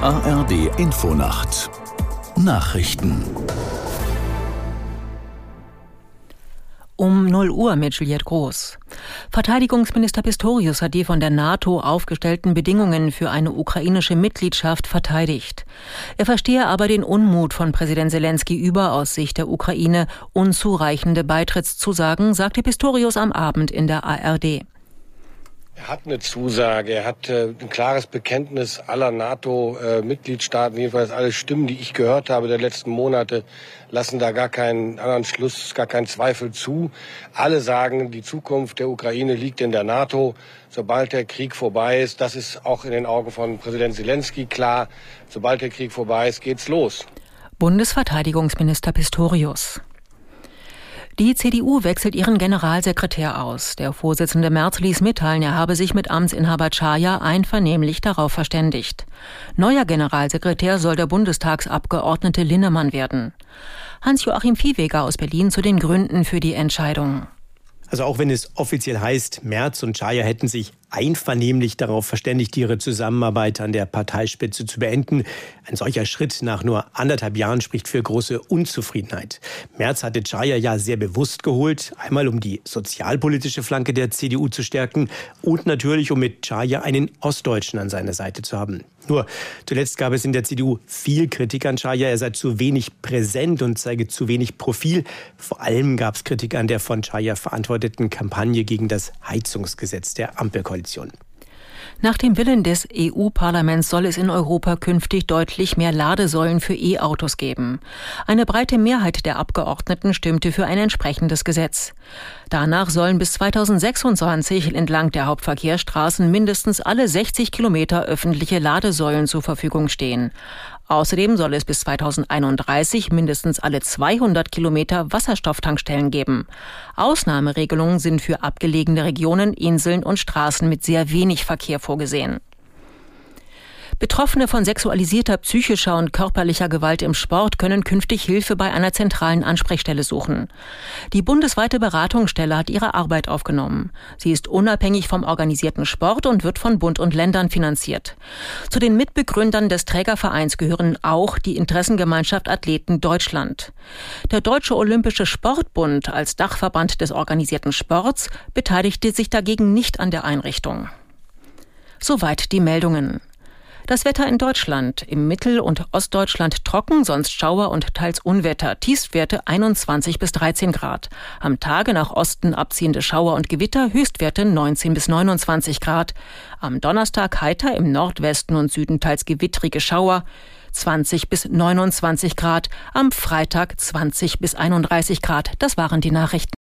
ARD Infonacht Nachrichten Um 0 Uhr mit Juliette Groß. Verteidigungsminister Pistorius hat die von der NATO aufgestellten Bedingungen für eine ukrainische Mitgliedschaft verteidigt. Er verstehe aber den Unmut von Präsident Zelensky über aus Sicht der Ukraine unzureichende Beitrittszusagen, sagte Pistorius am Abend in der ARD. Er hat eine Zusage, er hat äh, ein klares Bekenntnis aller NATO-Mitgliedstaaten, jedenfalls alle Stimmen, die ich gehört habe der letzten Monate, lassen da gar keinen anderen Schluss, gar keinen Zweifel zu. Alle sagen, die Zukunft der Ukraine liegt in der NATO. Sobald der Krieg vorbei ist, das ist auch in den Augen von Präsident Zelensky klar, sobald der Krieg vorbei ist, geht's los. Bundesverteidigungsminister Pistorius. Die CDU wechselt ihren Generalsekretär aus. Der Vorsitzende Merz ließ mitteilen, er habe sich mit Amtsinhaber Chaya einvernehmlich darauf verständigt. Neuer Generalsekretär soll der Bundestagsabgeordnete Linnemann werden. Hans-Joachim Viehweger aus Berlin zu den Gründen für die Entscheidung. Also auch wenn es offiziell heißt, Merz und Chaya hätten sich einvernehmlich darauf verständigt, ihre Zusammenarbeit an der Parteispitze zu beenden. Ein solcher Schritt nach nur anderthalb Jahren spricht für große Unzufriedenheit. Merz hatte Chaya ja sehr bewusst geholt, einmal um die sozialpolitische Flanke der CDU zu stärken und natürlich um mit Chaya einen Ostdeutschen an seiner Seite zu haben. Nur zuletzt gab es in der CDU viel Kritik an Chaya. Er sei zu wenig präsent und zeige zu wenig Profil. Vor allem gab es Kritik an der von Chaya verantworteten Kampagne gegen das Heizungsgesetz der Ampelkoalition. Koalition. Nach dem Willen des EU-Parlaments soll es in Europa künftig deutlich mehr Ladesäulen für E-Autos geben. Eine breite Mehrheit der Abgeordneten stimmte für ein entsprechendes Gesetz. Danach sollen bis 2026 entlang der Hauptverkehrsstraßen mindestens alle 60 Kilometer öffentliche Ladesäulen zur Verfügung stehen. Außerdem soll es bis 2031 mindestens alle 200 Kilometer Wasserstofftankstellen geben. Ausnahmeregelungen sind für abgelegene Regionen, Inseln und Straßen mit sehr wenig Verkehr vorgesehen. Betroffene von sexualisierter, psychischer und körperlicher Gewalt im Sport können künftig Hilfe bei einer zentralen Ansprechstelle suchen. Die bundesweite Beratungsstelle hat ihre Arbeit aufgenommen. Sie ist unabhängig vom organisierten Sport und wird von Bund und Ländern finanziert. Zu den Mitbegründern des Trägervereins gehören auch die Interessengemeinschaft Athleten Deutschland. Der Deutsche Olympische Sportbund als Dachverband des organisierten Sports beteiligte sich dagegen nicht an der Einrichtung. Soweit die Meldungen. Das Wetter in Deutschland. Im Mittel- und Ostdeutschland trocken, sonst Schauer und teils Unwetter. Tiefstwerte 21 bis 13 Grad. Am Tage nach Osten abziehende Schauer und Gewitter, Höchstwerte 19 bis 29 Grad. Am Donnerstag heiter im Nordwesten und Süden teils gewittrige Schauer. 20 bis 29 Grad. Am Freitag 20 bis 31 Grad. Das waren die Nachrichten.